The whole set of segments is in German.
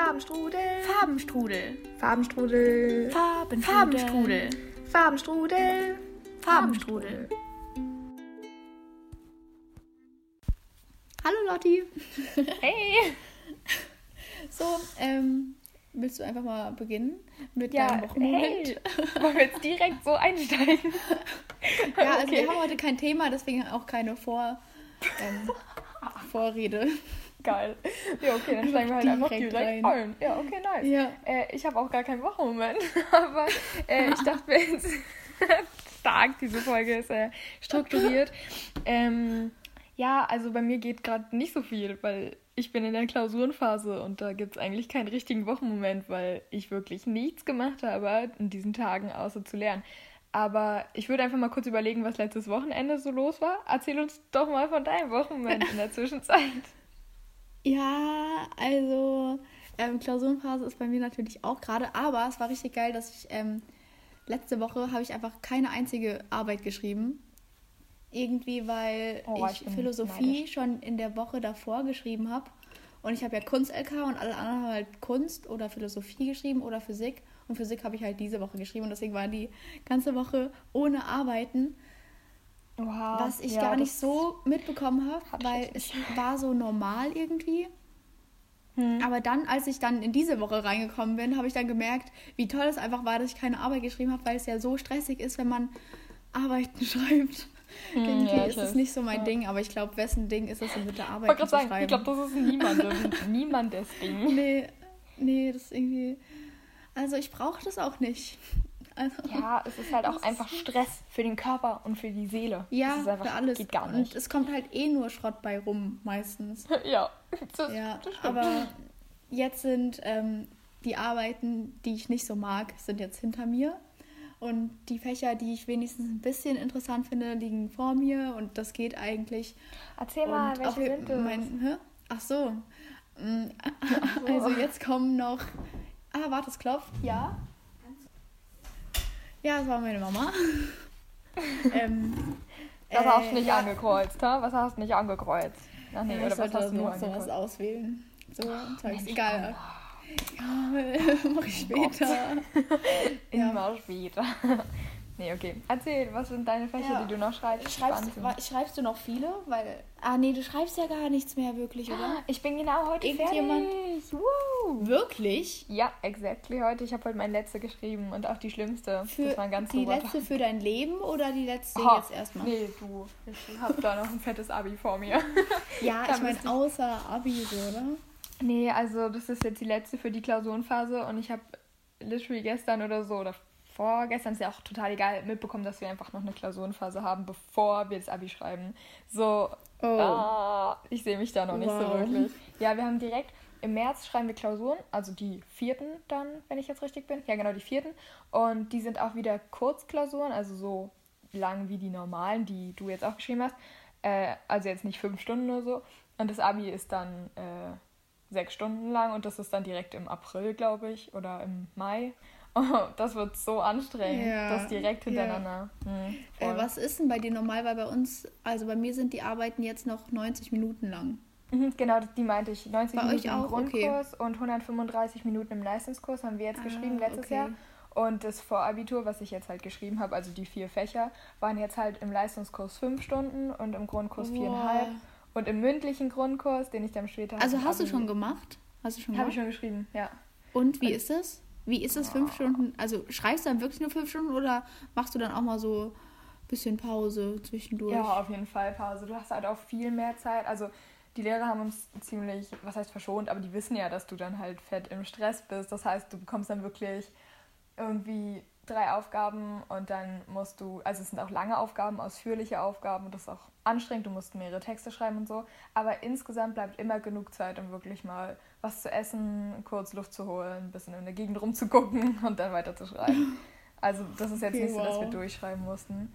Farbenstrudel. Farbenstrudel. Farbenstrudel. Farben Farbenstrudel. Farbenstrudel. Farbenstrudel. Hallo Lotti. Hey! So, ähm, willst du einfach mal beginnen mit Ja, deinem Wochenmoment? hey. Wollen wir jetzt direkt so einsteigen? Ja, also Okay. wir haben heute kein Thema, deswegen auch keine Vor, ähm, Vorrede. Geil. Ja, okay, dann steigen wir halt einfach Direkt rein. ein. Ja, okay, nice. Ja. Äh, ich habe auch gar keinen Wochenmoment, aber äh, ich dachte mir jetzt stark, diese Folge ist äh, strukturiert. Ähm, ja, also bei mir geht gerade nicht so viel, weil ich bin in der Klausurenphase und da gibt es eigentlich keinen richtigen Wochenmoment, weil ich wirklich nichts gemacht habe in diesen Tagen, außer zu lernen. Aber ich würde einfach mal kurz überlegen, was letztes Wochenende so los war. Erzähl uns doch mal von deinem Wochenmoment in der Zwischenzeit. Ja, also ähm, Klausurenphase ist bei mir natürlich auch gerade, aber es war richtig geil, dass ich ähm, letzte Woche habe ich einfach keine einzige Arbeit geschrieben. Irgendwie, weil Oh, ich, ich Philosophie neidisch. schon in der Woche davor geschrieben habe. Und ich habe ja Kunst-LK und alle anderen haben halt Kunst oder Philosophie geschrieben oder Physik. Und Physik habe ich halt diese Woche geschrieben und deswegen war die ganze Woche ohne Arbeiten. Wow, Was ich ja, gar nicht so mitbekommen habe, Hab weil es war so normal irgendwie. Hm. Aber dann, als ich dann in diese Woche reingekommen bin, habe ich dann gemerkt, wie toll es einfach war, dass ich keine Arbeit geschrieben habe, weil es ja so stressig ist, wenn man Arbeiten schreibt. Hm, Irgendwie ja, ist es nicht so mein Ja. Ding, aber ich glaube, wessen Ding ist es denn mit der Ich Arbeit wollte zu sagen, schreiben? ich glaube, das ist niemandem, niemandes Ding. nee, nee, das ist irgendwie. Also ich brauche das auch nicht. Also, Ja, es ist halt auch einfach Stress für den Körper und für die Seele. ja, das ist einfach, für alles. Geht gar Und nicht. es kommt halt eh nur Schrott bei rum, meistens. ja, das, Ja, das aber jetzt sind ähm, die Arbeiten, die ich nicht so mag, sind jetzt hinter mir. Und die Fächer, die ich wenigstens ein bisschen interessant finde, liegen vor mir und das geht eigentlich. Erzähl mal, und welche auch sind das? mein? Ach so. Mm, so. Also jetzt kommen noch. Ah, warte, es klopft. Ja. Ja, das war meine Mama. ähm, Was äh, hast du nicht ja, angekreuzt, ha? Was hast du nicht angekreuzt? Ach nee, Ja, oder ich was hast du nur sowas angekreuzt? auswählen. So, Zeugs. Mensch, Egal. Ja, mach ich später. Ja. Immer später. Nee, okay. Erzähl, was sind deine Fächer, Ja. die du noch schreibst? Schreibst, schreibst du noch viele? Weil. Ah, nee, du schreibst ja gar nichts mehr wirklich, oder? Ich bin genau heute Irgendjemand- fertig. Woo. Wirklich? Ja, exactly heute. Ich habe heute meine letzte geschrieben und auch die schlimmste. Für das war ein ganz die letzte für dein Leben oder die letzte Tag. jetzt erstmal? Nee, du. Ich habe da noch ein fettes Abi vor mir. Ja, ich meine, außer Abi so, oder? Nee, also das ist jetzt die letzte für die Klausurenphase und ich habe literally gestern oder so oder vorgestern ist ja auch total egal mitbekommen, dass wir einfach noch eine Klausurenphase haben, bevor wir das Abi schreiben. So, Oh. ah, ich sehe mich da noch nicht so Wow. wirklich. Ja, wir haben direkt im März schreiben wir Klausuren, also die vierten dann, wenn ich jetzt richtig bin. Ja, genau, die vierten. Und die sind auch wieder Kurzklausuren, also so lang wie die normalen, die du jetzt auch geschrieben hast. Äh, also jetzt nicht fünf Stunden oder so. Und das Abi ist dann äh, sechs Stunden lang und das ist dann direkt im April, glaube ich, oder im Mai. Oh, das wird so anstrengend, Ja, das direkt ja. hintereinander. Hm, Äh, voll. was ist denn bei dir normal? Weil bei uns, also bei mir sind die Arbeiten jetzt noch 90 Minuten lang. Mhm, Genau, die meinte ich. 90 Bei Minuten im auch? Okay. Grundkurs und 135 Minuten im Leistungskurs haben wir jetzt Ah, geschrieben letztes okay. Jahr. Und das Vorabitur, was ich jetzt halt geschrieben habe, also die vier Fächer, waren jetzt halt im Leistungskurs fünf Stunden und im Grundkurs Wow. viereinhalb. Und im mündlichen Grundkurs, den ich dann später Also hast du schon gemacht? Hast du schon Habe ich schon geschrieben, ja. Und wie ist es? Wie ist es fünf Stunden? Also schreibst du dann wirklich nur fünf Stunden oder machst du dann auch mal so ein bisschen Pause zwischendurch? Ja, auf jeden Fall Pause. Du hast halt auch viel mehr Zeit. Also die Lehrer haben uns ziemlich, was heißt verschont, aber die wissen ja, dass du dann halt fett im Stress bist. Das heißt, du bekommst dann wirklich irgendwie drei Aufgaben und dann musst du, also es sind auch lange Aufgaben, ausführliche Aufgaben und das ist auch anstrengend, du musst mehrere Texte schreiben und so, aber insgesamt bleibt immer genug Zeit, um wirklich mal was zu essen, kurz Luft zu holen, ein bisschen in der Gegend rumzugucken und dann weiter zu schreiben. Also das ist jetzt Okay, nicht so, dass wir durchschreiben mussten.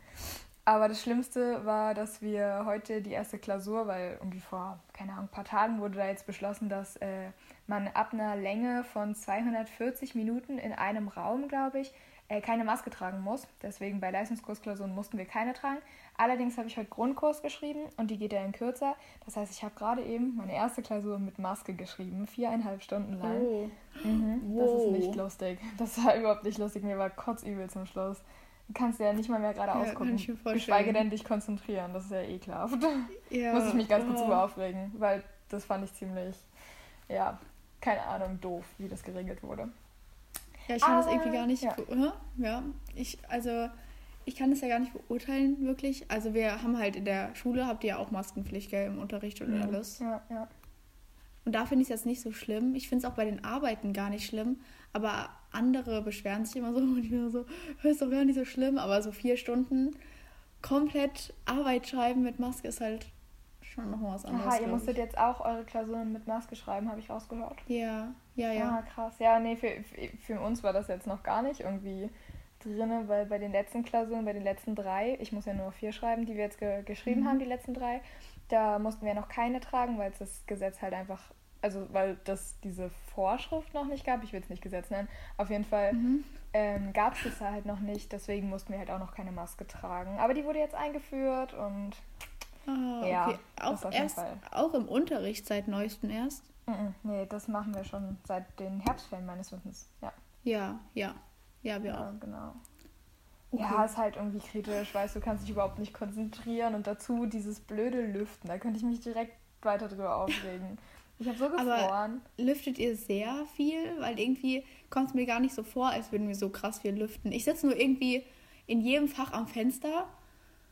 Aber das Schlimmste war, dass wir heute die erste Klausur, weil irgendwie vor, keine Ahnung, ein paar Tagen wurde da jetzt beschlossen, dass äh, man ab einer Länge von 240 Minuten in einem Raum, glaube ich, äh, keine Maske tragen muss. Deswegen bei Leistungskursklausuren mussten wir keine tragen. Allerdings habe ich heute Grundkurs geschrieben und die geht ja in kürzer. Das heißt, ich habe gerade eben meine erste Klausur mit Maske geschrieben, viereinhalb Stunden lang. Oh. Mhm, das ist nicht lustig. Das war überhaupt nicht lustig. Mir war kotzübel zum Schluss. Du kannst ja nicht mal mehr gerade ja, ausgucken. Geschweige denn dich konzentrieren. Das ist ja ekelhaft. Ja. Muss ich mich ganz kurz oh. über aufregen, weil das fand ich ziemlich, ja, keine Ahnung, doof, wie das geregelt wurde. Ja, ich kann Aber, das irgendwie gar nicht. Ja. ja, ich, also ich kann das ja gar nicht beurteilen, wirklich. Also wir haben halt in der Schule, habt ihr ja auch Maskenpflicht, gell, im Unterricht und mhm. alles. Ja, ja. Und da finde ich es jetzt nicht so schlimm. Ich finde es auch bei den Arbeiten gar nicht schlimm. Aber andere beschweren sich immer so und ich bin so, ist doch gar nicht so schlimm. Aber so vier Stunden komplett Arbeit schreiben mit Maske ist halt schon noch was anderes. Aha, ihr musstet jetzt auch eure Klausuren mit Maske schreiben, habe ich rausgehört. Ja, ja, ja. Ah, krass. Ja, nee, für, für uns war das jetzt noch gar nicht irgendwie drin, weil bei den letzten Klausuren, bei den letzten drei, ich muss ja nur vier schreiben, die wir jetzt ge geschrieben mhm. haben, die letzten drei, da mussten wir noch keine tragen, weil es das Gesetz halt einfach, also weil das diese Vorschrift noch nicht gab, ich will es nicht Gesetz nennen, auf jeden Fall mhm. ähm, gab es das halt noch nicht, deswegen mussten wir halt auch noch keine Maske tragen. Aber die wurde jetzt eingeführt und ah, ja, okay. auch, erst, auch im Unterricht seit neuestem erst? Nee, das machen wir schon seit den Herbstferien meines Wissens, ja. Ja, ja. Ja, wir ja, auch. genau. Okay. Ja, ist halt irgendwie kritisch, weißt du, kannst dich überhaupt nicht konzentrieren und dazu dieses blöde Lüften, da könnte ich mich direkt weiter drüber aufregen. Ich habe so gefroren. Aber lüftet ihr sehr viel? Weil irgendwie kommt es mir gar nicht so vor, als würden wir so krass viel lüften. Ich sitze nur irgendwie in jedem Fach am Fenster,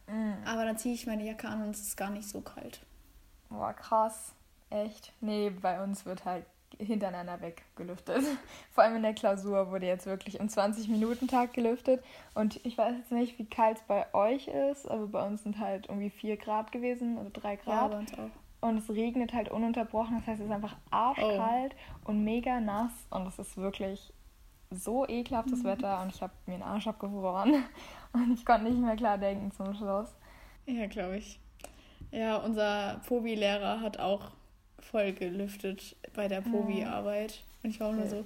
mm. aber dann ziehe ich meine Jacke an und es ist gar nicht so kalt. Boah, krass. Echt? Nee, bei uns wird halt hintereinander weg gelüftet. Vor allem in der Klausur wurde jetzt wirklich im 20-Minuten-Tag gelüftet. Und ich weiß jetzt nicht, wie kalt es bei euch ist, aber bei uns sind halt irgendwie 4 Grad gewesen oder 3 Grad. Ja, bei uns auch. Und es regnet halt ununterbrochen. Das heißt, es ist einfach arschkalt oh. und mega nass. Und es ist wirklich so ekelhaftes mhm. Wetter. Und ich habe mir den Arsch abgefroren. Und ich konnte nicht mehr klar denken zum Schluss. Ja, glaube ich. Ja, unser Pobi-Lehrer hat auch voll gelüftet bei der Probi-Arbeit. Und ich war auch nur so,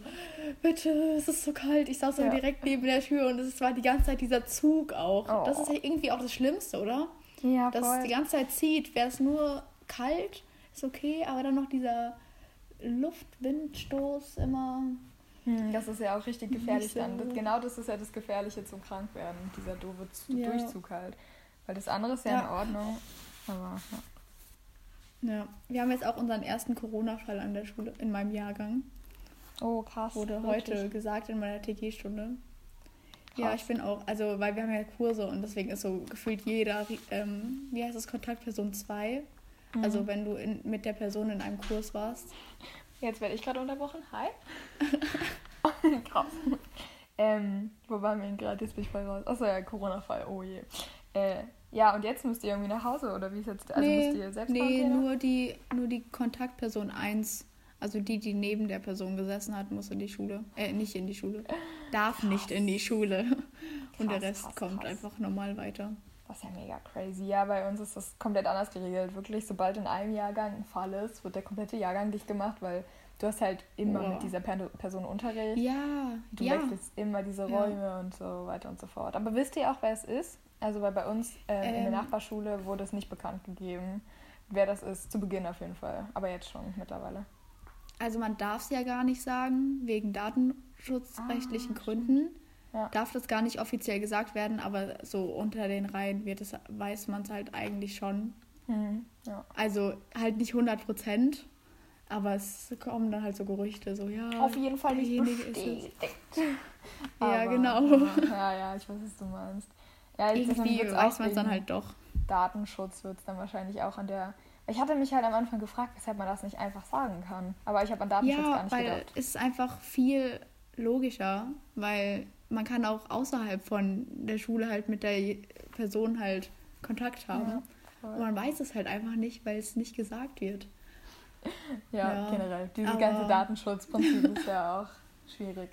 bitte, es ist so kalt. Ich saß so ja. direkt neben der Tür und es war die ganze Zeit dieser Zug auch. Oh. Das ist ja irgendwie auch das Schlimmste, oder? Ja, voll. Dass es die ganze Zeit zieht. Wäre es nur kalt, ist okay, aber dann noch dieser Luftwindstoß immer. Hm, das ist ja auch richtig gefährlich so. dann. Genau das ist ja das Gefährliche zum Krankwerden, dieser doofe ja. Durchzug halt. Weil das andere ist ja, ja. in Ordnung. Aber ja. Ja, wir haben jetzt auch unseren ersten Corona-Fall an der Schule in meinem Jahrgang. Oh, krass. Wurde wirklich? heute gesagt in meiner TG-Stunde. Ja, ich bin auch, also, weil wir haben ja Kurse und deswegen ist so gefühlt jeder, ähm, wie heißt das, Kontaktperson 2. Mhm. Also, wenn du in, mit der Person in einem Kurs warst. Jetzt werde ich gerade unterbrochen. Hi. krass. Ähm, wo waren wir denn gerade? Jetzt bin ich voll raus. Achso, ja, Corona-Fall. Oh je. Äh, ja, und jetzt müsst ihr irgendwie nach Hause oder wie ist jetzt? Also nee, müsst ihr selbst Nee, nur die, nur die Kontaktperson 1, also die, die neben der Person gesessen hat, muss in die Schule. Äh, nicht in die Schule. Darf krass. nicht in die Schule. Und krass, der Rest krass, kommt einfach normal weiter. Das ist ja mega crazy. Ja, bei uns ist das komplett anders geregelt. Wirklich, sobald in einem Jahrgang ein Fall ist, wird der komplette Jahrgang dicht gemacht, weil du hast halt immer oh. mit dieser Person Unterricht. Ja. Du ja. wechselst immer diese Räume ja. und so weiter und so fort. Aber wisst ihr auch, wer es ist? Also weil bei uns äh, ähm, in der ähm. Nachbarschule wurde es nicht bekannt gegeben, wer das ist, zu Beginn auf jeden Fall. Aber jetzt schon mittlerweile. Also man darf es ja gar nicht sagen, wegen datenschutzrechtlichen ah, Gründen. Ja. Darf das gar nicht offiziell gesagt werden, aber so unter den Reihen wird es, weiß man es halt eigentlich schon. Mhm, ja. Also halt nicht 100 Prozent, aber es kommen dann halt so Gerüchte, so ja. Auf jeden Fall nicht bestätigt. ja, genau. Ja, ja, ich weiß, was du meinst. Ja, irgendwie weiß man es dann halt doch. Datenschutz wird es dann wahrscheinlich auch an der. Ich hatte mich halt am Anfang gefragt, weshalb man das nicht einfach sagen kann. Aber ich habe an Datenschutz ja, gar nicht weil gedacht. Es ist einfach viel logischer, weil man kann auch außerhalb von der Schule halt mit der Person halt Kontakt haben. Ja, Und man weiß es halt einfach nicht, weil es nicht gesagt wird. Ja, ja generell. Dieses ganze Datenschutzprinzip ist ja auch schwierig.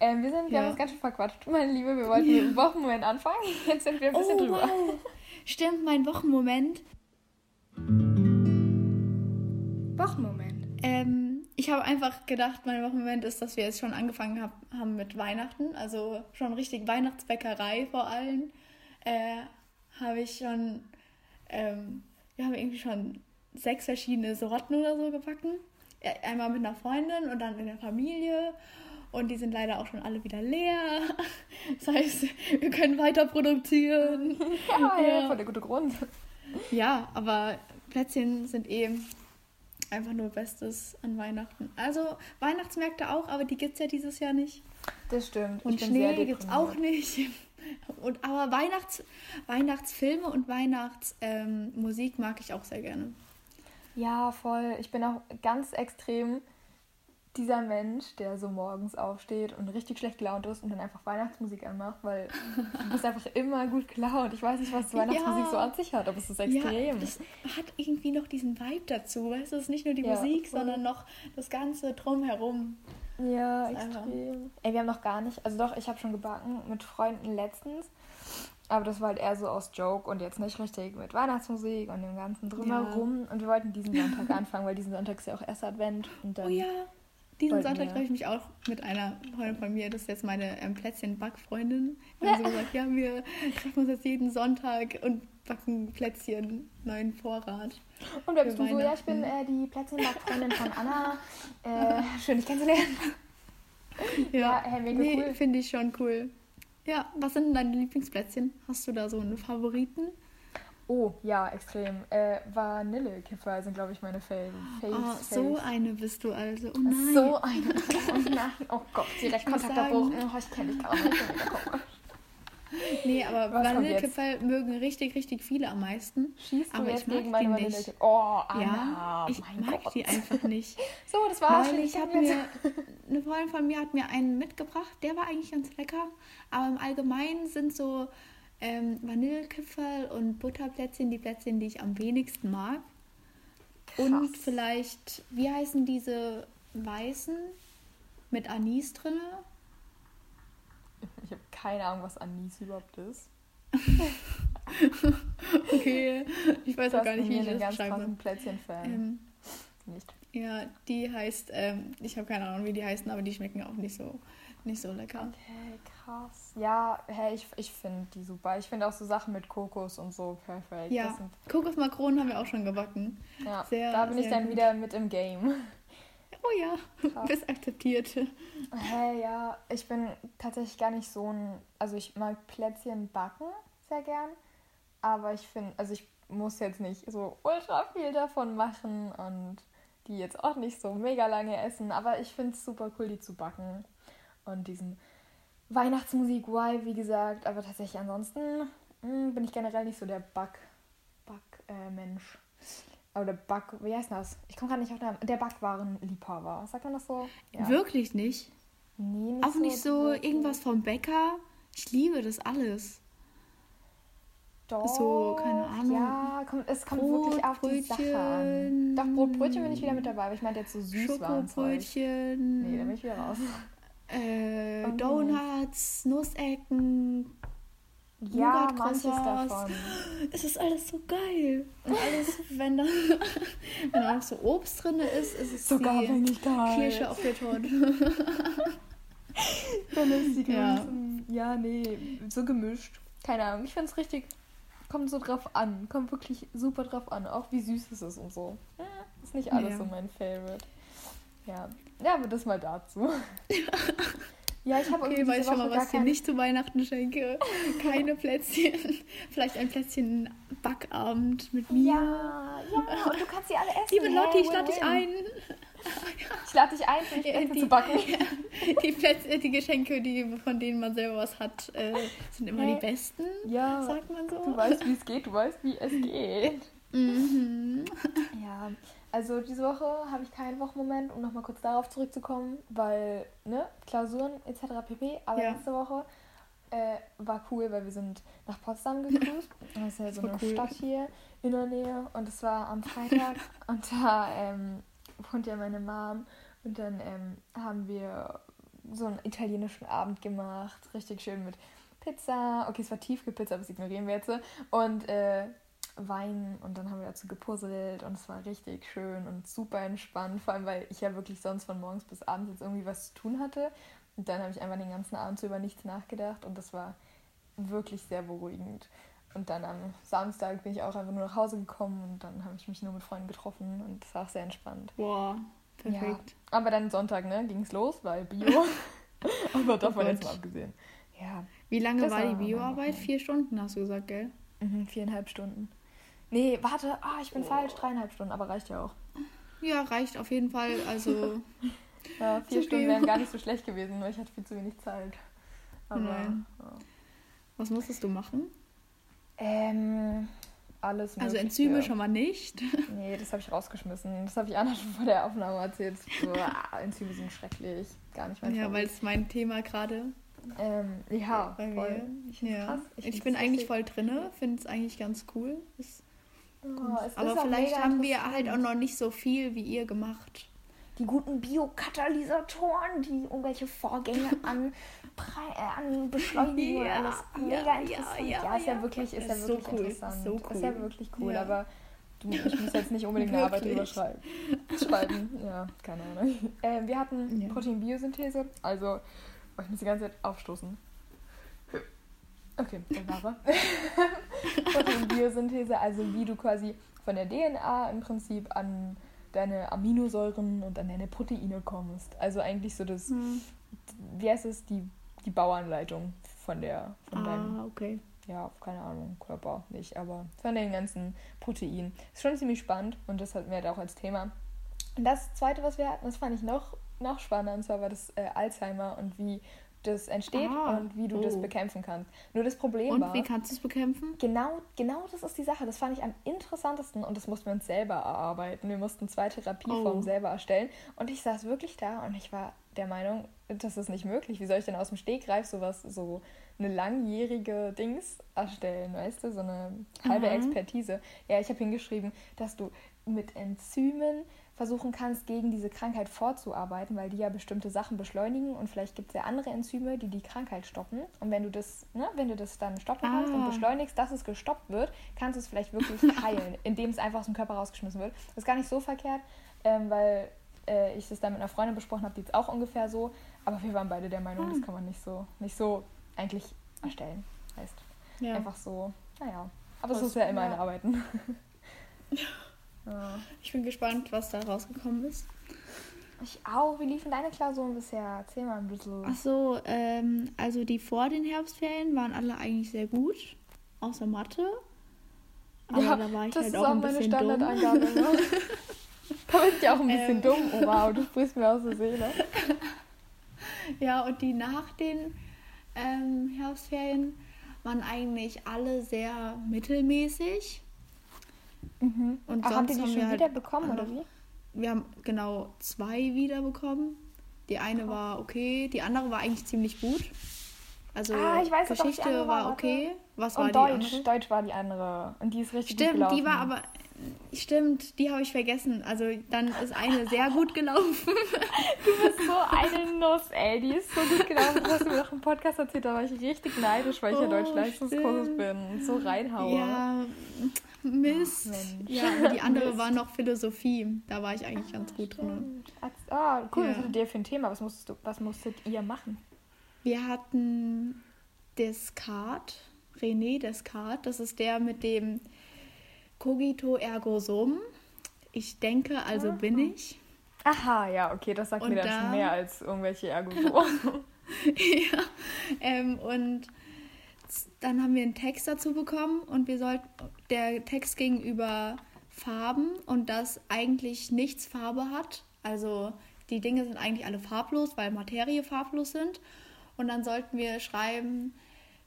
Ähm, wir sind, wir ja. haben uns ganz schön verquatscht. Meine Liebe, wir wollten ja. mit dem Wochenmoment anfangen. Jetzt sind wir ein bisschen oh, drüber. Wow. Stimmt, mein Wochenmoment. Wochenmoment. Ähm, ich habe einfach gedacht, mein Wochenmoment ist, dass wir jetzt schon angefangen hab, haben mit Weihnachten, also schon richtig Weihnachtsbäckerei vor allem. Äh, habe ich schon, ähm, wir haben irgendwie schon sechs verschiedene Sorten oder so gebacken. Einmal mit einer Freundin und dann in der Familie. Und die sind leider auch schon alle wieder leer. Das heißt, wir können weiter produzieren. Ja, ja, voll der gute Grund. Ja, aber Plätzchen sind eben einfach nur Bestes an Weihnachten. Also Weihnachtsmärkte auch, aber die gibt es ja dieses Jahr nicht. Das stimmt. Und Schnee gibt es auch nicht. Und, aber Weihnachts, Weihnachtsfilme und Weihnachtsmusik ähm, mag ich auch sehr gerne. Ja, voll. Ich bin auch ganz extrem dieser Mensch, der so morgens aufsteht und richtig schlecht gelaunt ist und dann einfach Weihnachtsmusik anmacht, weil du bist einfach immer gut gelaunt. Ich weiß nicht, was Weihnachtsmusik ja. so an sich hat, aber es ist extrem. Ja, das hat irgendwie noch diesen Vibe dazu, weißt du, es ist nicht nur die ja, Musik, voll. sondern noch das Ganze drumherum. Ja, extrem. Ey, wir haben noch gar nicht, also doch, ich habe schon gebacken mit Freunden letztens, aber das war halt eher so aus Joke und jetzt nicht richtig mit Weihnachtsmusik und dem ganzen drumherum. Ja. Und wir wollten diesen Sonntag anfangen, weil diesen Sonntag ist ja auch erst Advent. Und dann oh ja, diesen Sonntag treffe ich mich auch mit einer Freundin von mir, das ist jetzt meine ähm, Plätzchen-Backfreundin. Wir haben so gesagt, ja, wir treffen uns jetzt jeden Sonntag und backen Plätzchen, neuen Vorrat. Und wer bist du so? Ja, ich bin äh, die Plätzchen-Backfreundin von Anna. Äh, schön, dich kennenzulernen. Ja, ja hey, mega nee, cool. finde ich schon cool. Ja, was sind denn deine Lieblingsplätzchen? Hast du da so einen Favoriten? Oh, ja, extrem. Äh, Vanillekiffer sind, glaube ich, meine Faves. Oh, so eine bist du also. Oh nein. So eine. Oh nein. Oh Gott, direkt Kontaktabbruch. Oh, ich kenne dich gar nicht. Nee, aber Vanillekipferl mögen richtig, richtig viele am meisten. Schießt aber jetzt gegen meine Vanillekipferl? Oh, Anna, ja, ich mag Gott. die einfach nicht. so, das war's. Weil ich habe mir, eine Freundin von mir hat mir einen mitgebracht, der war eigentlich ganz lecker. Aber im Allgemeinen sind so ähm, Vanillekipferl und Butterplätzchen die Plätzchen, die ich am wenigsten mag. Krass. Und vielleicht, wie heißen diese weißen mit Anis drin? Ich habe keine Ahnung, was Anis überhaupt ist. okay, ich weiß auch gar nicht, wie ich das ganz schreibe. Plätzchen-Fan. Ähm, nicht. Ja, die heißt, ähm, ich habe keine Ahnung, wie die heißen, aber die schmecken auch nicht so, nicht so lecker. Okay, krass. Ja, hey, ich, ich finde die super. Ich finde auch so Sachen mit Kokos und so perfekt. Ja, Kokosmakronen haben wir auch schon gebacken. Ja, sehr, da bin ich dann gut. wieder mit im Game. Oh ja, krass. bist akzeptiert. Hey, ja, ich bin tatsächlich gar nicht so ein, also ich mag Plätzchen backen sehr gern, aber ich finde, also ich muss jetzt nicht so ultra viel davon machen und die jetzt auch nicht so mega lange essen, aber ich finde es super cool, die zu backen und diesen Weihnachtsmusik, why, wie gesagt, aber tatsächlich ansonsten mh, hm, bin ich generell nicht so der Back, Back äh, Mensch. Oder Back, wie heißt das? Ich komme gerade nicht auf den Namen. Der Backwarenliebhaber. Sagt man das so? Ja. Wirklich nicht? Nee, nicht Auch so nicht so irgendwas vom Bäcker. Ich liebe das alles. Doch. So, keine Ahnung. Ja, kommt, es kommt Brot, wirklich auf die Sache an. Doch, Brotbrötchen bin ich wieder mit dabei, aber ich meinte jetzt so süß Schokobrötchen. Nee, da bin ich wieder raus. Äh, oh, Donuts, Nussecken, ja, manches davon. Es ist alles so geil. Und alles, wenn da, wenn da noch so Obst drin ist, ist es sogar die wenig geil. Kirsche auf der Torte. dann ist die ja. ja, nee, so gemischt. Keine Ahnung, ich finde es richtig, kommt so drauf an. Kommt wirklich super drauf an. Auch wie süß es ist und so. Ist nicht alles ja. so mein Favorite. Ja, ja, aber das mal dazu. Ja, ich habe okay, weiß schon mal, was ich dir nicht zu Weihnachten schenke. Keine Plätzchen. Vielleicht ein Plätzchen Backabend mit mir. Ja, ja, und du kannst sie alle essen. Liebe Lotti, ich lade dich ein. Ich lade dich ein, für Plätzchen die, zu backen. Die, Plätze, die Geschenke, die, von denen man selber was hat, äh, sind immer hey. die besten, ja, sagt man so. Du weißt, wie es geht, du weißt, wie es geht. Mhm. Also diese Woche habe ich keinen Wochenmoment, um nochmal kurz darauf zurückzukommen, weil, ne, Klausuren etc. pp. Aber ja. letzte Woche äh, war cool, weil wir sind nach Potsdam gecruised. Das ist ja so eine cool. Stadt hier in der Nähe. Und es war am Freitag und da ähm, wohnt ja meine Mom. Und dann ähm, haben wir so einen italienischen Abend gemacht. Richtig schön mit Pizza. Okay, es war Tiefkühlpizza, aber das ignorieren wir jetzt. Und äh, Wein und dann haben wir dazu gepuzzelt und es war richtig schön und super entspannt, vor allem weil ich ja wirklich sonst von morgens bis abends jetzt irgendwie was zu tun hatte. Und dann habe ich einfach den ganzen Abend so über nichts nachgedacht und das war wirklich sehr beruhigend. Und dann am Samstag bin ich auch einfach nur nach Hause gekommen und dann habe ich mich nur mit Freunden getroffen und das war auch sehr entspannt. Boah, perfekt. Ja, aber dann Sonntag, ne, ging es los, weil Bio. aber davon Oh jetzt mal abgesehen. Ja. Wie lange war die Bioarbeit? Vier Stunden, hast du gesagt, gell? Mhm, viereinhalb Stunden. Nee, warte, ah, ich bin falsch, dreieinhalb Stunden, aber reicht ja auch. Ja, reicht auf jeden Fall. Also, Ja, vier Stunden wären gar nicht so schlecht gewesen, weil ich hatte viel zu wenig Zeit. Aber Nein. ja. was musstest du machen? ähm, alles Also Mögliche. Enzyme schon mal nicht. Nee, das habe ich rausgeschmissen. Das habe ich Anna schon vor der Aufnahme erzählt. Uah, Enzyme sind schrecklich. Gar nicht mein Ja, weil es mein Thema gerade ähm, Ja, bei voll. mir. Ich ja. krass. Ich, find's bin eigentlich voll drinne, finde es eigentlich ganz cool. Ist, Oh, es aber vielleicht haben wir halt auch noch nicht so viel wie ihr gemacht. die guten Biokatalysatoren, die irgendwelche Vorgänge an, äh, an beschleunigen Ja, alles mega ja, interessant. ja, Ja, ja, ist ja ja. wirklich, ist Ist ja so wirklich cool, interessant. so Ist ja cool. wirklich cool, Ja. aber du, ich muss jetzt nicht unbedingt eine Arbeit drüber Wirklich. schreiben. Ja, keine Ahnung. Ähm, wir hatten Ja. Proteinbiosynthese, also oh, ich muss die ganze Zeit aufstoßen. Okay, dann war. Proteinbiosynthese, also wie du quasi von der DNA im Prinzip an deine Aminosäuren und an deine Proteine kommst. Also eigentlich so das, wie heißt es, die, die Bauanleitung von der, von deinem, Ah, okay. ja, keine Ahnung, Körper nicht, aber von den ganzen Proteinen. Ist schon ziemlich spannend und das hatten wir halt auch als Thema. Und das zweite, was wir hatten, das fand ich noch, noch spannender, und zwar war das äh, Alzheimer und wie das entsteht Ah, und wie du das oh. bekämpfen kannst. Nur das Problem Und war. wie kannst du es bekämpfen? Genau, genau das ist die Sache. Das fand ich am interessantesten und das mussten wir uns selber erarbeiten. Wir mussten zwei Therapieformen Oh. selber erstellen und ich saß wirklich da und ich war der Meinung, das ist nicht möglich. Wie soll ich denn aus dem Stegreif sowas, so eine langjährige Dings erstellen, weißt du, so eine halbe Mhm. Expertise. Ja, ich habe hingeschrieben, dass du mit Enzymen versuchen kannst, gegen diese Krankheit vorzuarbeiten, weil die ja bestimmte Sachen beschleunigen und vielleicht gibt es ja andere Enzyme, die die Krankheit stoppen. Und wenn du das, ne, wenn du das dann stoppen kannst und Ah. beschleunigst, dass es gestoppt wird, kannst du es vielleicht wirklich heilen, indem es einfach aus dem Körper rausgeschmissen wird. Das ist gar nicht so verkehrt, ähm, weil äh, ich das dann mit einer Freundin besprochen habe, die jetzt auch ungefähr so. Aber wir waren beide der Meinung, Ah. das kann man nicht so, nicht so eigentlich erstellen. Heißt Ja. einfach so, naja. Aber es Was- ist ja immer ja. ein Arbeiten. ja. Ich bin gespannt, was da rausgekommen ist. Ich auch. Wie liefen deine Klausuren bisher? Erzähl mal ein bisschen. Ach so, ähm, also die vor den Herbstferien waren alle eigentlich sehr gut, außer Mathe. Aber ja, da war ich das halt ist auch auch ein meine bisschen dumm. Standardangabe. Ne? da bin ich auch ein bisschen Ähm. dumm. Oh, wow, du sprichst mir aus der Seele. Ja, und die nach den ähm, Herbstferien waren eigentlich alle sehr mittelmäßig. Mhm. Und Ach, habt ihr die haben schon halt wieder bekommen, alle- oder wie? Wir haben genau zwei wiederbekommen. Die eine Krass. war okay, die andere war eigentlich ziemlich gut. Also Ah, weiß, die Geschichte war, war okay. Was war Und die Deutsch. andere? Deutsch war die andere. Und die ist richtig gut Stimmt, gelaufen. die war aber. Stimmt, die habe ich vergessen. Also dann ist eine sehr gut gelaufen. Du bist so eine Nuss, ey. Die ist so gut gelaufen. Das hast du mir doch im Podcast erzählt. Da war ich richtig neidisch, weil ich ja Oh, Deutsch-Leistungskurs stimmt. bin. Und so reinhaue. Ja, Mist. Mensch. ja, die andere Mist. war noch Philosophie. Da war ich eigentlich ganz gut drin. Ah, cool. Ja. Was hattet ihr für ein Thema? Was, musstest du, was musstet ihr machen? Wir hatten Descartes, René Descartes. Das ist der mit dem Cogito ergo sum. Ich denke, also bin ich. Aha, ja, okay. Das sagt Und mir dann da- schon mehr als irgendwelche Ergosoren. ja. Ähm, und dann haben wir einen Text dazu bekommen und wir sollten, der Text ging über Farben und dass eigentlich nichts Farbe hat. Also die Dinge sind eigentlich alle farblos, weil Materie farblos sind. Und dann sollten wir schreiben,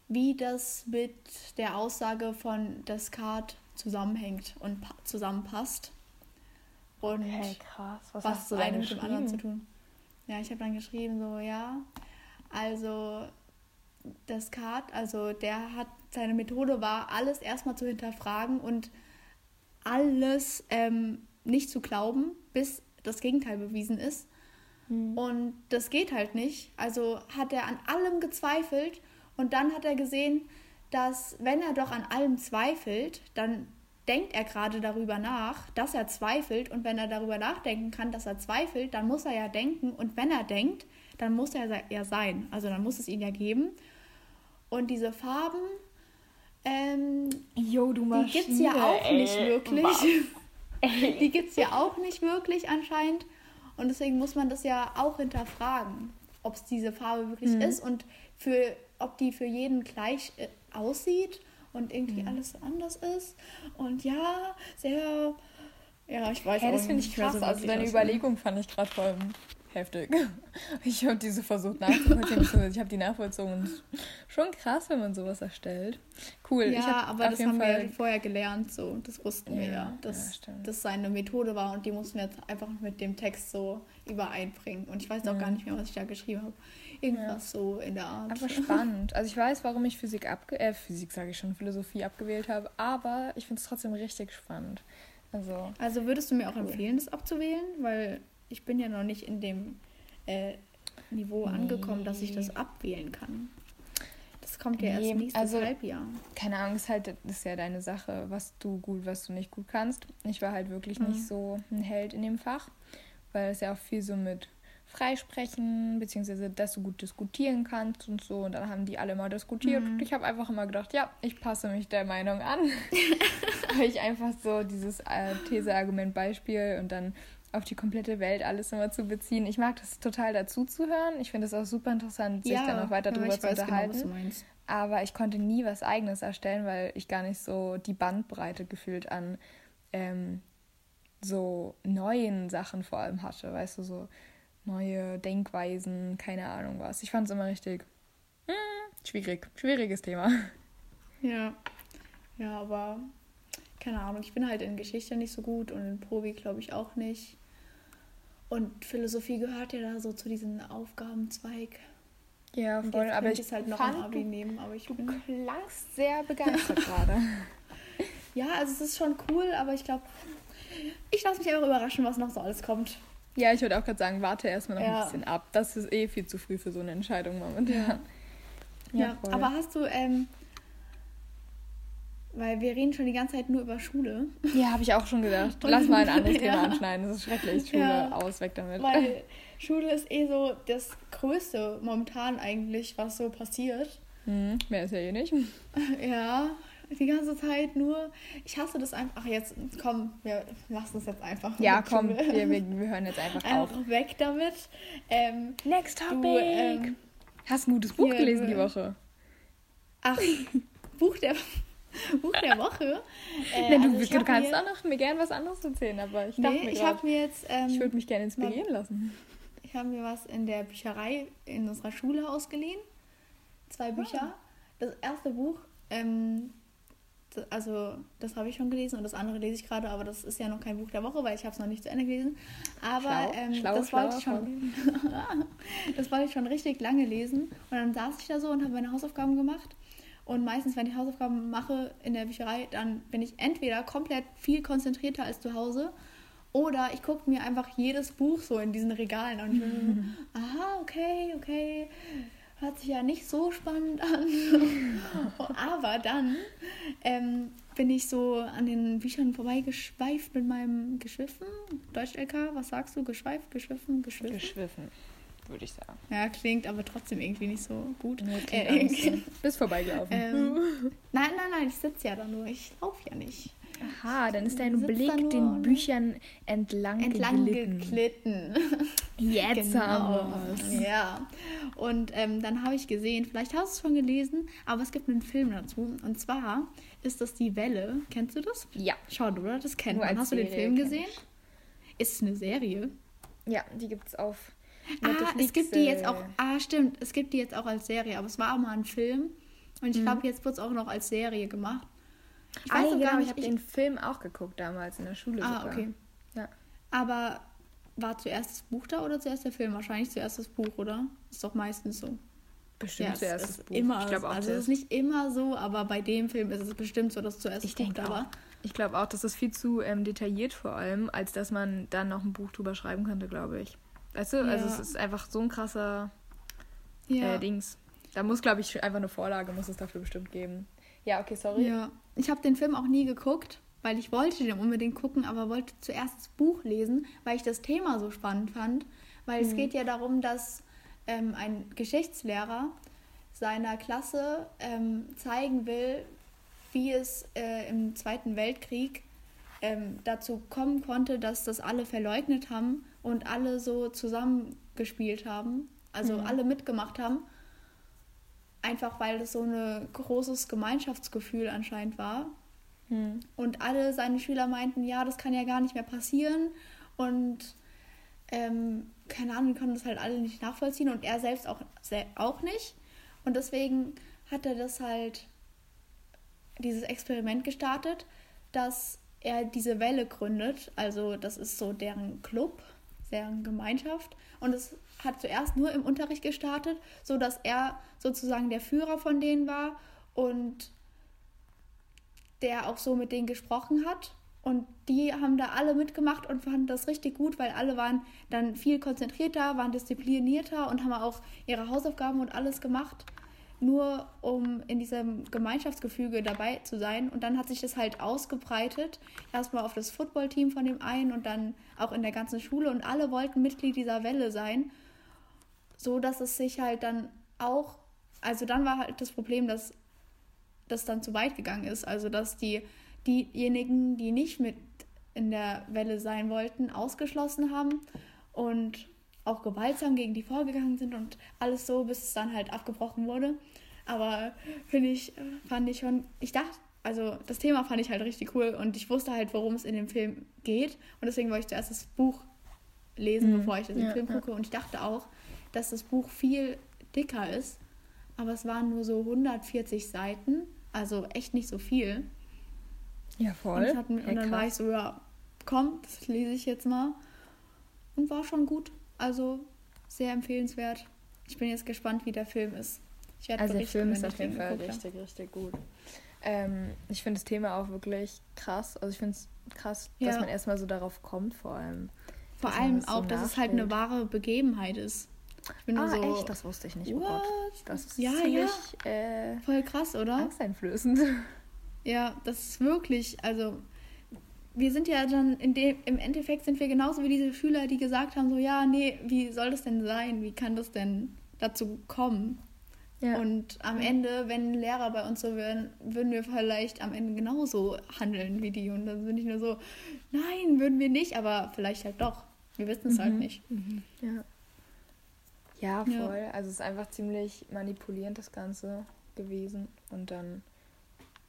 wie das mit der Aussage von Descartes zusammenhängt und pa- zusammenpasst. Und hey, krass. Was, was hast du das denn eine mit dem anderen zu tun. Ja, ich habe dann geschrieben, so, ja, also Descartes, also der hat, seine Methode war, alles erstmal zu hinterfragen und alles ähm, nicht zu glauben, bis das Gegenteil bewiesen ist. Hm. Und das geht halt nicht. Also hat er an allem gezweifelt und dann hat er gesehen, dass wenn er doch an allem zweifelt, dann denkt er gerade darüber nach, dass er zweifelt. Und wenn er darüber nachdenken kann, dass er zweifelt, dann muss er ja denken. Und wenn er denkt, dann muss er ja sein. Also dann muss es ihn ja geben. Und diese Farben, ähm, Jo, du die gibt es ja auch ey. nicht wirklich. Die gibt es ja auch nicht wirklich anscheinend. Und deswegen muss man das ja auch hinterfragen, ob es diese Farbe wirklich Mhm. ist und für, ob die für jeden gleich äh, aussieht und irgendwie Mhm. alles anders ist. Und ja, sehr. Ja, ich weiß Ja, auch das finde ich krass. so also deine Überlegung fand ich gerade voll heftig. Ich habe diese versucht nachzuvollziehen. Ich habe die nachvollzogen. und Schon krass, wenn man sowas erstellt. Cool. Ja, aber das haben Fall, wir ja vorher gelernt, so. Das wussten wir Ja, ja, ja, dass stimmt. das seine Methode war und die mussten wir jetzt einfach mit dem Text so übereinbringen. Und ich weiß auch Mhm. gar nicht mehr, was ich da geschrieben habe. Irgendwas so in der Art. Aber spannend. Also ich weiß, warum ich Physik abge äh, Physik sage ich schon, Philosophie abgewählt habe, aber ich finde es trotzdem richtig spannend. Also Also würdest du mir auch Cool. empfehlen, das abzuwählen? Weil ich bin ja noch nicht in dem äh, Niveau Nee. angekommen, dass ich das abwählen kann. Das kommt ja erst Nee, nächstes also- Halbjahr. keine Ahnung, ist halt das ist ja deine Sache, was du gut, was du nicht gut kannst. Ich war halt wirklich Mhm. nicht so ein Held in dem Fach, weil es ja auch viel so mit Freisprechen, beziehungsweise dass du gut diskutieren kannst und so. Und dann haben die alle mal diskutiert. Mhm. Und ich habe einfach immer gedacht, ja, ich passe mich der Meinung an. weil ich einfach so dieses äh, These-Argument Beispiel und dann auf die komplette Welt alles immer zu beziehen. Ich mag das total dazu zu hören. Ich finde es auch super interessant, sich dann auch weiter ja, drüber ich zu weiß unterhalten. Genau. Aber ich konnte nie was Eigenes erstellen, weil ich gar nicht so die Bandbreite gefühlt an ähm, so neuen Sachen vor allem hatte. Weißt du, so neue Denkweisen, keine Ahnung was. Ich fand es immer richtig hm, schwierig. Schwieriges Thema. Ja. Ja, aber keine Ahnung, ich bin halt in Geschichte nicht so gut und in Probi glaube ich auch nicht. Und Philosophie gehört ja da so zu diesem Aufgabenzweig. Ja, voll. Aber ich es halt noch fand, am Abi nehmen, aber ich du bin klangst sehr begeistert gerade. Ja, also es ist schon cool, aber ich glaube, ich lasse mich einfach überraschen, was noch so alles kommt. Ja, ich würde auch gerade sagen, warte erstmal noch Ja. ein bisschen ab. Das ist eh viel zu früh für so eine Entscheidung momentan. Ja, voll. aber hast du, ähm, weil wir reden schon die ganze Zeit nur über Schule, Ja, habe ich auch schon gedacht. Lass mal ein anderes Thema Ja. anschneiden. Das ist schrecklich. Schule Ja. aus, weg damit. weil Schule ist eh so das Größte momentan eigentlich, was so passiert. Hm, mehr ist ja eh nicht. Ja, die ganze Zeit nur. Ich hasse das einfach. Ach, jetzt komm, wir lassen es jetzt einfach. Ja, komm, wir, wir, wir hören jetzt einfach auf. Einfach weg damit. Ähm, Next du, ähm, Hast ein gutes Buch hier, gelesen die äh, Woche? ach, Buch der, Buch der Woche. Äh, Nein, du, also du kannst mir, auch noch mir gerne was anderes erzählen, aber ich dachte Nee, mir ich habe mir jetzt. Ähm, ich würde mich gerne inspirieren lassen. Ich habe mir was in der Bücherei in unserer Schule ausgeliehen. Zwei Bücher. Das erste Buch, ähm, also das habe ich schon gelesen und das andere lese ich gerade, aber das ist ja noch kein Buch der Woche, weil ich habe es noch nicht zu Ende gelesen. Aber Schlau, ähm, schlau, das, wollte ich schon, das wollte ich schon richtig lange lesen. Und dann saß ich da so und habe meine Hausaufgaben gemacht. Und meistens, wenn ich Hausaufgaben mache in der Bücherei, dann bin ich entweder komplett viel konzentrierter als zu Hause oder ich gucke mir einfach jedes Buch so in diesen Regalen und ich bin aha, okay, okay, hört sich ja nicht so spannend an. Aber dann ähm, bin ich so an den Büchern vorbeigeschweift mit meinem Geschwiffen. Deutsch-LK, was sagst du? Geschweift, geschwiffen, geschwiffen? Geschwiffen, würde ich sagen. ja, klingt aber trotzdem irgendwie nicht so gut. Nee, Äh. Bist vorbeigelaufen. ähm, nein, nein, nein, ich sitze ja da nur. Ich laufe ja nicht. Aha, dann ist dein Blick den Büchern entlang, Entlang geglitten. geglitten. Jetzt Genau. haben wir's. Ja. Und ähm, dann habe ich gesehen, vielleicht hast du es schon gelesen, aber es gibt einen Film dazu. Und zwar ist das Die Welle. Kennst du das? Ja. Schau, oder? Das kennt Nur man. als Hast du den Serie Film gesehen? Ist es eine Serie? Ja, die gibt's auf Ah, Netflix, es gibt die jetzt äh, auch. Ah, stimmt. Es gibt die jetzt auch als Serie, aber es war auch mal ein Film. Und ich Mhm. glaube, jetzt wird es auch noch als Serie gemacht. Ich ah, weiß genau, gar ich habe den Film auch geguckt damals in der Schule ah, sogar. okay. Ja. Aber war zuerst das Buch da oder zuerst der Film? Wahrscheinlich zuerst das Buch, oder? Ist doch meistens so. Bestimmt Ja, zuerst das Buch. Immer, ich glaube auch also es ist nicht immer so, aber bei dem Film ist es bestimmt so, dass zuerst Ich das Buch da war. Ich glaube auch, das ist viel zu ähm, detailliert vor allem, als dass man dann noch ein Buch drüber schreiben könnte, glaube ich. Weißt du, also Ja. es ist einfach so ein krasser Ja. äh, Dings. Da muss, glaube ich, einfach eine Vorlage, muss es dafür bestimmt geben. Ja, okay, sorry. ja. Ich habe den Film auch nie geguckt. weil ich wollte den unbedingt gucken, aber wollte zuerst das Buch lesen, weil ich das Thema so spannend fand. Weil mhm. es geht ja darum, dass ähm, ein Geschichtslehrer seiner Klasse ähm, zeigen will, wie es äh, im Zweiten Weltkrieg ähm, dazu kommen konnte, dass das alle verleugnet haben und alle so zusammengespielt haben, also mhm. alle mitgemacht haben. Einfach weil das so ein großes Gemeinschaftsgefühl anscheinend war. Mhm. Und alle seine Schüler meinten, ja, das kann ja gar nicht mehr passieren. Und ähm, keine Ahnung, die konnten das halt alle nicht nachvollziehen und er selbst auch, auch nicht. Und deswegen hat er das halt, dieses Experiment gestartet, dass er diese Welle gründet. Also das ist so deren Club, deren Gemeinschaft. Und es hat zuerst nur im Unterricht gestartet, so dass er sozusagen der Führer von denen war und der auch so mit denen gesprochen hat. Und die haben da alle mitgemacht und fanden das richtig gut, weil alle waren dann viel konzentrierter, waren disziplinierter und haben auch ihre Hausaufgaben und alles gemacht nur um in diesem Gemeinschaftsgefüge dabei zu sein. Und dann hat sich das halt ausgebreitet. Erstmal auf das Footballteam von dem einen und dann auch in der ganzen Schule. Und alle wollten Mitglied dieser Welle sein. So dass es sich halt dann auch, also dann war halt das Problem, dass das dann zu weit gegangen ist. Also dass die diejenigen, die nicht mit in der Welle sein wollten, ausgeschlossen haben. Und auch gewaltsam gegen die vorgegangen sind und alles so, bis es dann halt abgebrochen wurde. Aber finde ich, fand ich schon, ich dachte, also das Thema fand ich halt richtig cool und ich wusste halt, worum es in dem Film geht. Und deswegen wollte ich zuerst das Buch lesen, mhm. bevor ich das ja, Film gucke. Ja. Und ich dachte auch, dass das Buch viel dicker ist. Aber es waren nur so 140 Seiten, also echt nicht so viel. Ja, voll. Und, hatten, und dann war ich so, ja, komm, das lese ich jetzt mal. Und war schon gut. Also sehr empfehlenswert. Ich bin jetzt gespannt, wie der Film ist. also der Film ist auf jeden Fall richtig, richtig gut. Ähm, ich finde das Thema auch wirklich krass. Also ich finde es krass, ja. dass man erstmal so darauf kommt, vor allem. Vor allem auch, so dass es halt eine wahre Begebenheit ist. Ich bin ah, so, echt? Das wusste ich nicht. What? Oh Gott. Das ist ja, ziemlich, ja. Äh, Voll krass, oder? Angsteinflößend. Ja, das ist wirklich, also wir sind ja dann in dem, im Endeffekt sind wir genauso wie diese Schüler, die gesagt haben, so ja, nee, wie soll das denn sein? Wie kann das denn dazu kommen? Ja. Und am Ende, wenn Lehrer bei uns so wären, würden wir vielleicht am Ende genauso handeln wie die. Und dann bin ich nur so, nein, würden wir nicht, aber vielleicht halt doch. Wir wissen es halt mhm. halt nicht. Mhm. Ja. ja, voll. Ja. Also es ist einfach ziemlich manipulierend, das Ganze gewesen. Und dann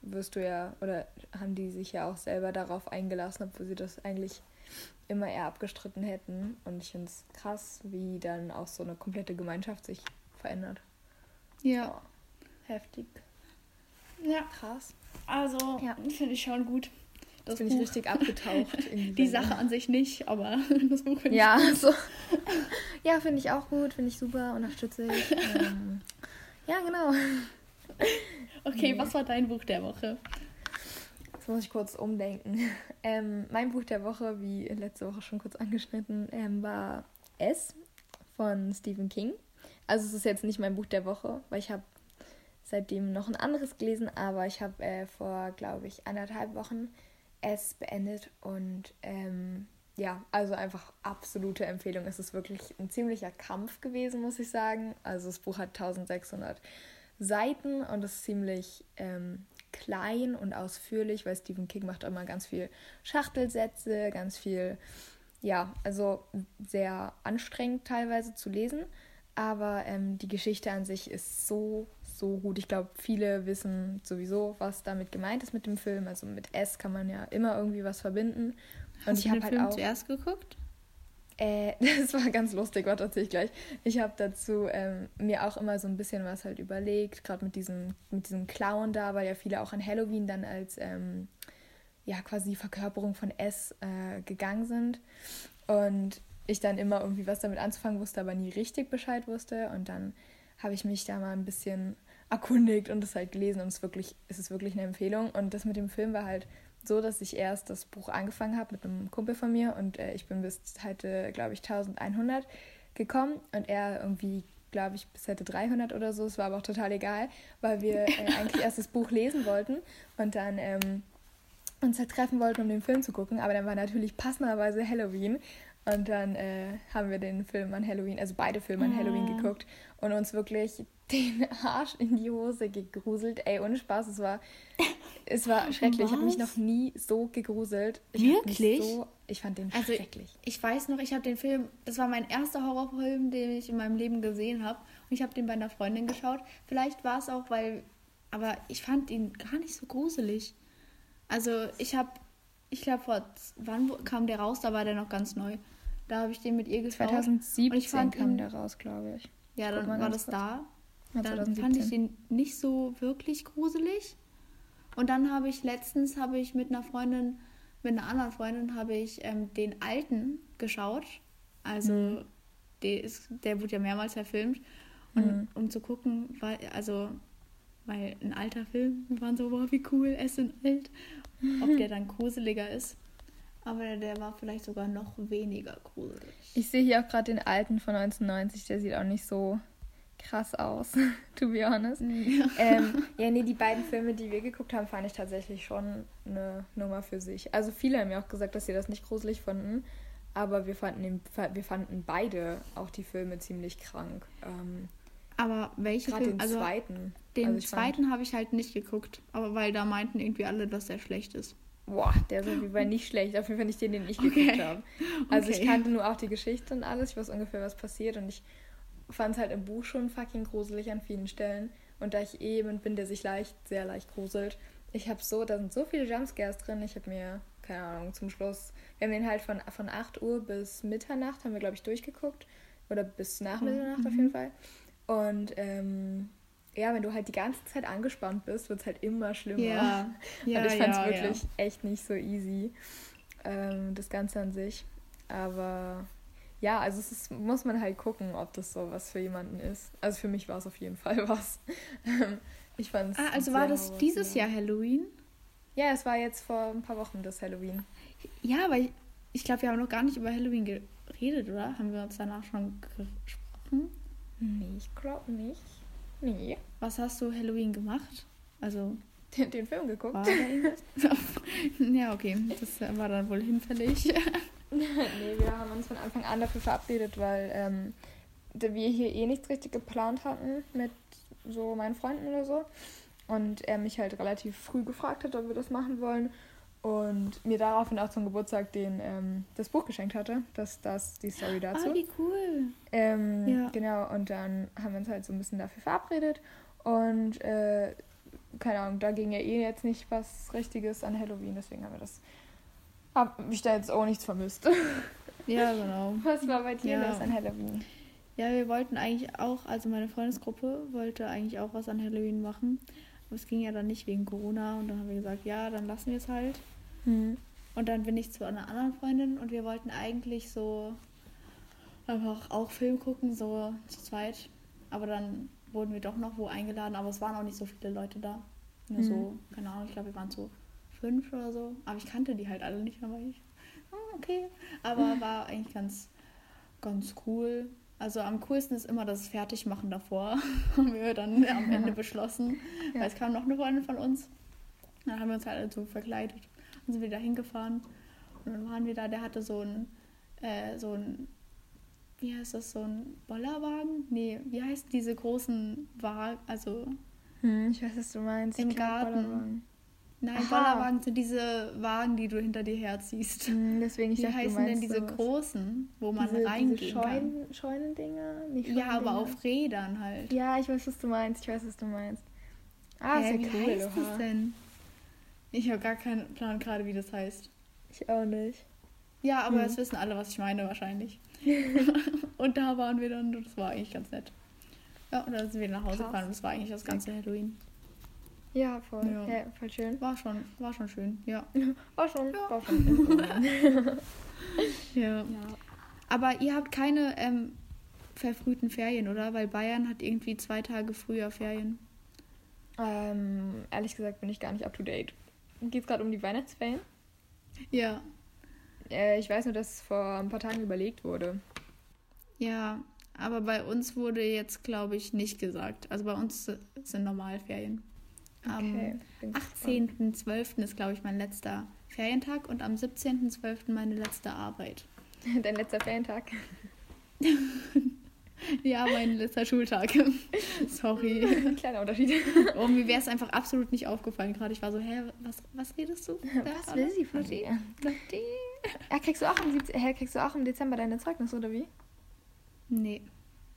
wirst du ja, oder haben die sich ja auch selber darauf eingelassen, obwohl sie das eigentlich immer eher abgestritten hätten. Und ich finde es krass, wie dann auch so eine komplette Gemeinschaft sich verändert. Ja. Oh, heftig. Ja. Krass. Also, ja. finde ich schon gut. Das finde ich richtig abgetaucht. die, die Sache an sich nicht, aber das Buch finde ja, ich gut. So. Ja, finde ich auch gut, finde ich super, unterstütze ich. ähm, ja, genau. Okay, nee. was war dein Buch der Woche? Jetzt muss ich kurz umdenken. Ähm, mein Buch der Woche, wie letzte Woche schon kurz angeschnitten, ähm, war S von Stephen King. Also es ist jetzt nicht mein Buch der Woche, weil ich habe seitdem noch ein anderes gelesen, aber ich habe äh, vor, glaube ich, anderthalb Wochen S beendet und ähm, ja, also einfach absolute Empfehlung. Es ist wirklich ein ziemlicher Kampf gewesen, muss ich sagen. Also das Buch hat 1600 Seiten und ist ziemlich ähm, klein und ausführlich, weil Stephen King macht immer ganz viel Schachtelsätze, ganz viel, ja, also sehr anstrengend teilweise zu lesen. Aber ähm, die Geschichte an sich ist so, so gut. Ich glaube, viele wissen sowieso, was damit gemeint ist mit dem Film. Also mit S kann man ja immer irgendwie was verbinden. Hast und ich habe halt Film auch zuerst geguckt? Äh, das war ganz lustig, was erzähle ich gleich. Ich habe dazu ähm, mir auch immer so ein bisschen was halt überlegt, gerade mit diesem, mit diesem Clown da, weil ja viele auch an Halloween dann als ähm, ja quasi Verkörperung von S äh, gegangen sind. Und ich dann immer irgendwie was damit anzufangen wusste, aber nie richtig Bescheid wusste. Und dann habe ich mich da mal ein bisschen erkundigt und das halt gelesen und es, wirklich, es ist wirklich eine Empfehlung. Und das mit dem Film war halt so, dass ich erst das Buch angefangen habe mit einem Kumpel von mir und äh, ich bin bis heute, glaube ich, 1100 gekommen und er irgendwie, glaube ich, bis heute 300 oder so. Es war aber auch total egal, weil wir äh, eigentlich erst das Buch lesen wollten und dann ähm, uns halt treffen wollten, um den Film zu gucken, aber dann war natürlich passenderweise Halloween. Und dann äh, haben wir den Film an Halloween, also beide Filme an Halloween Oh. geguckt und uns wirklich den Arsch in die Hose gegruselt. Ey, ohne Spaß, es war, es war schrecklich. Ich habe mich Was? noch nie so gegruselt. Ich Wirklich? So, ich fand den Also schrecklich. ich weiß noch, ich habe den Film, das war mein erster Horrorfilm, den ich in meinem Leben gesehen habe. Und ich habe den bei einer Freundin geschaut. Vielleicht war es auch, weil, aber ich fand ihn gar nicht so gruselig. Also ich habe, ich glaube, vor, wann kam der raus? Da war der noch ganz neu. Da habe ich den mit ihr geschaut. 2017 und ich fand kam ihn- der raus, glaube ich. Ja, dann war das kurz. da. Dann 2017. fand ich den nicht so wirklich gruselig. Und dann habe ich letztens habe ich mit einer Freundin, mit einer anderen Freundin habe ich ähm, den alten geschaut. Also Mhm. der, ist, der wurde ja mehrmals verfilmt. Und Mhm. um zu gucken, weil, also, weil ein alter Film, wir waren so, wow, wie cool, es sind alt, ob der dann gruseliger ist. Aber der war vielleicht sogar noch weniger gruselig. Ich sehe hier auch gerade den alten von 1990, der sieht auch nicht so krass aus, to be honest. Ja. ähm, ja, nee, die beiden Filme, die wir geguckt haben, fand ich tatsächlich schon eine Nummer für sich. Also viele haben ja auch gesagt, dass sie das nicht gruselig fanden, aber wir fanden, den, wir fanden beide auch die Filme ziemlich krank. Ähm, Aber welche Gerade Filme? den Also zweiten. den also ich zweiten habe ich halt nicht geguckt. Aber weil da meinten irgendwie alle, dass der schlecht ist. Boah, der ist auf jeden Fall nicht schlecht. Auf jeden Fall nicht den, den ich Okay. geguckt habe. Also ich Okay. kannte nur auch die Geschichte und alles. Ich weiß ungefähr, was passiert. Und ich fand es halt im Buch schon fucking gruselig an vielen Stellen. Und da ich eh jemand bin, der sich leicht, sehr leicht gruselt, ich habe so, da sind so viele Jumpscares drin. Ich habe mir, keine Ahnung, zum Schluss, wir haben den halt von, von 8 Uhr bis Mitternacht, haben wir, glaube ich, durchgeguckt. Oder bis nach Oh, Mitternacht auf jeden Fall. Und ähm, ja, wenn du halt die ganze Zeit angespannt bist, wird es halt immer schlimmer. ja, und ich fand es ja, wirklich echt nicht so easy, ähm, das Ganze an sich. Aber ja, also es ist, muss man halt gucken, ob das so was für jemanden ist. Also für mich war es auf jeden Fall was. Ich fand Ah, also war das dieses Jahr Halloween? Ja, es war jetzt vor ein paar Wochen das Halloween. Ja, aber ich, ich glaube, wir haben noch gar nicht über Halloween geredet, oder? Haben wir uns danach schon gesprochen? Nee, ich glaube nicht. Nee. Was hast du Halloween gemacht? Also, Den, den Film geguckt. ja, okay. Das war dann wohl hinfällig. nee, wir haben uns von Anfang an dafür verabredet, weil ähm, wir hier eh nichts richtig geplant hatten mit so meinen Freunden oder so. Und er mich halt relativ früh gefragt hat, ob wir das machen wollen. Und mir daraufhin auch zum Geburtstag den, ähm, das Buch geschenkt hatte. Das, das die Story dazu. Ah, wie cool. Ähm, Ja. Genau, und dann haben wir uns halt so ein bisschen dafür verabredet. Und äh, keine Ahnung, da ging ja eh jetzt nicht was Richtiges an Halloween, deswegen haben wir das. Hab ich da jetzt auch nichts vermisst. Ja, genau. Was war bei dir Ja. los an Halloween? Ja, wir wollten eigentlich auch, also meine Freundesgruppe wollte eigentlich auch was an Halloween machen. Aber es ging ja dann nicht wegen Corona und dann haben wir gesagt, ja, dann lassen wir es halt. Hm. Und dann bin ich zu einer anderen Freundin und wir wollten eigentlich so einfach auch Film gucken, so zu zweit. Aber dann wurden wir doch noch wo eingeladen, aber es waren auch nicht so viele Leute da. Nur Mhm. so, keine Ahnung, ich glaube, wir waren so fünf oder so. Aber ich kannte die halt alle nicht, aber ich, ah, okay. Aber war eigentlich ganz, ganz cool. Also am coolsten ist immer das Fertigmachen davor, haben wir dann am Ende beschlossen. Ja. Weil es kam noch eine Freundin von uns. Dann haben wir uns halt alle so verkleidet und sind wieder hingefahren. Und dann waren wir da, der hatte so ein, äh, so ein, wie heißt das, so ein Bollerwagen? Nee, wie heißt diese großen Wagen, also, Hm, ich weiß, was du meinst. Im Garten. Nein, Aha. Bollerwagen sind diese Wagen, die du hinter dir herziehst. Hm, deswegen, ich Wie dachte, heißen denn diese sowas. großen, wo man diese, reingehen diese kann? Scheunen, Scheunendinger? Nicht Ja, aber auf Rädern halt. Ja, ich weiß, was du meinst. Ich weiß, was du meinst. Ah, Hä, ist ja wie cool, heißt oha. das denn? Ich habe gar keinen Plan gerade, wie das heißt. Ich auch nicht. Ja, aber Hm. es wissen alle, was ich meine wahrscheinlich. und da waren wir dann und das war eigentlich ganz nett. Ja, und dann sind wir nach Hause Krass. gefahren und das war eigentlich das ganze Halloween. Ja, voll. Ja. Ja. voll schön. War schon, war schon schön, ja. War schon, Ja. war schon. ja. ja. Aber ihr habt keine ähm, verfrühten Ferien, oder? Weil Bayern hat irgendwie zwei Tage früher Ferien. Ähm, ehrlich gesagt bin ich gar nicht up to date. Geht es gerade um die Weihnachtsferien? Ja. Äh, ich weiß nur, dass vor ein paar Tagen überlegt wurde. Ja, aber bei uns wurde jetzt, glaube ich, nicht gesagt. Also bei uns sind Normalferien. Okay, Am bin gespannt. 18.12. ist, glaube ich, mein letzter Ferientag und am 17.12. meine letzte Arbeit. Dein letzter Ferientag. Ja, mein letzter Schultag. Sorry. Kleiner Unterschied. Oh, mir wäre es einfach absolut nicht aufgefallen gerade. Ich war so, hä, was, was redest du? Was will sie von dir? Ja, kriegst du auch im, hä, kriegst du auch im Dezember deine Zeugnis, oder wie? Nee.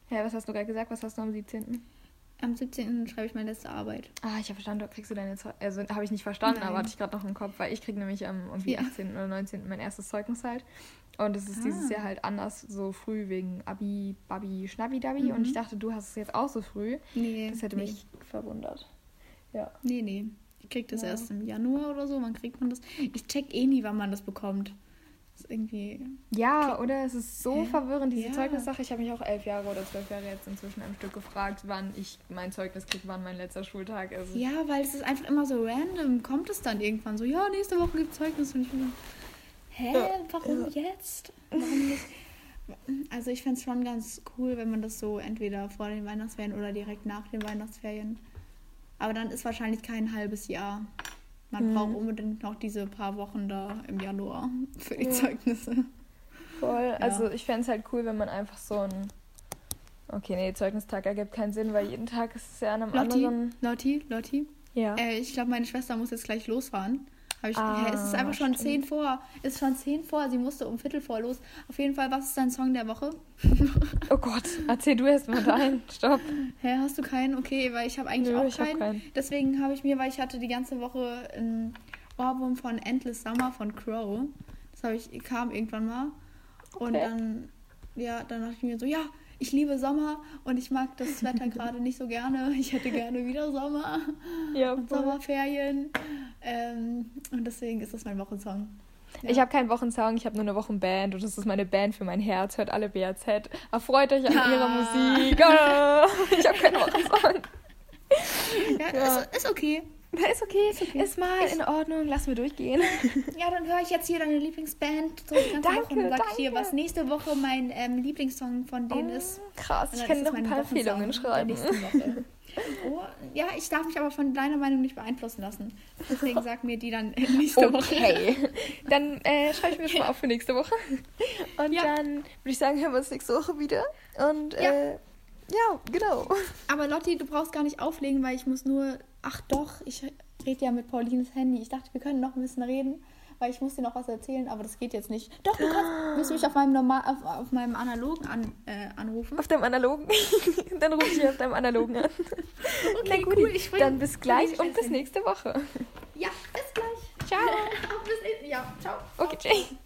Ja, was hast du gerade gesagt? Was hast du am 17.? Am 17. schreibe ich meine letzte Arbeit. Ah, ich habe verstanden, da kriegst du deine Zeugnis. Also habe ich nicht verstanden, Nein. aber hatte ich gerade noch im Kopf, weil ich kriege nämlich am irgendwie Ja. 18. oder 19. mein erstes Zeugnis halt. Und es ist Ah. dieses Jahr halt anders, so früh wegen Abi, Babi, Schnabbi, Dabi. Mhm. Und ich dachte, du hast es jetzt auch so früh. Nee. Das hätte nee. mich verwundert. Ja. Nee, nee. Ich krieg das Ja. erst im Januar oder so. Wann kriegt man das? Ich check eh nie, wann man das bekommt. Ist irgendwie. Ja, oder? Es ist so Hä? verwirrend, diese Ja. Zeugnissache. Ich habe mich auch elf Jahre oder zwölf Jahre jetzt inzwischen am Stück gefragt, wann ich mein Zeugnis kriege, wann mein letzter Schultag ist. Ja, weil es ist einfach immer so random. Kommt es dann irgendwann so, ja, nächste Woche gibt Zeugnis. Und ich bin so, hä, Ja. warum jetzt? Warum nicht? Also ich fände es schon ganz cool, wenn man das so entweder vor den Weihnachtsferien oder direkt nach den Weihnachtsferien. Aber dann ist wahrscheinlich kein halbes Jahr. Man Mhm. braucht unbedingt noch diese paar Wochen da im Januar für die Ja. Zeugnisse. Voll. Also ich fände es halt cool, wenn man einfach so ein. Okay, nee, Zeugnistag ergibt keinen Sinn, weil jeden Tag ist es ja an einem Lotti, anderen. Lotti, Lotti. Ja. Äh, ich glaube, meine Schwester muss jetzt gleich losfahren. Hab ich, Ah, es ist einfach schon stimmt. zehn vor. Es ist schon zehn vor. Sie musste um Viertel vor los. Auf jeden Fall, was ist dein Song der Woche? Oh Gott, erzähl du erst mal deinen. Stopp. Hä, hast du keinen? Okay, weil ich habe eigentlich Nö, auch ich hab keinen. keinen. Deswegen habe ich mir, weil ich hatte die ganze Woche ein Ohrwurm von Endless Summer von Crow. Das habe ich kam irgendwann mal. Und Okay. dann, ja, dann dachte ich mir so, ja, ich liebe Sommer und ich mag das Wetter gerade nicht so gerne. Ich hätte gerne wieder Sommer. Ja, und. Sommerferien. Ähm, und deswegen ist das mein Wochensong. Ja. Ich habe keinen Wochensong, ich habe nur eine Wochenband und das ist meine Band für mein Herz. Hört alle BAZ. Erfreut euch an Ah. ihrer Musik. Ah, ich habe keinen Wochensong. Ja, Ja. Ist, ist okay. Ist okay, ist, okay. mal in Ordnung. Lass mir durchgehen. Ja, dann höre ich jetzt hier deine Lieblingsband so die ganze Danke, Woche und sag ich dir, danke. was nächste Woche mein ähm, Lieblingssong von denen ist. Oh, krass, Und ich kann ist noch ein paar Empfehlungen schreiben. Oh, ja, ich darf mich aber von deiner Meinung nicht beeinflussen lassen. Deswegen sag mir die dann nächste Woche. Okay, dann äh, schreibe ich mir schon mal auf für nächste Woche. Und Ja. dann würde ich sagen, hören wir uns nächste Woche wieder. Und Ja. äh, ja, genau. Aber Lotti, du brauchst gar nicht auflegen, weil ich muss nur. Ach doch, ich rede ja mit Paulines Handy. Ich dachte, wir können noch ein bisschen reden, weil ich muss dir noch was erzählen, aber das geht jetzt nicht. Doch, du kannst, musst mich auf meinem normal, auf, auf meinem analogen an, äh, anrufen. Auf deinem analogen. dann rufe ich auf deinem analogen an. Okay, gut, cool, ich dann bis gleich und bis nächste Woche. Ja, bis gleich. Ciao. Bis, ja, ciao. Okay, Jay.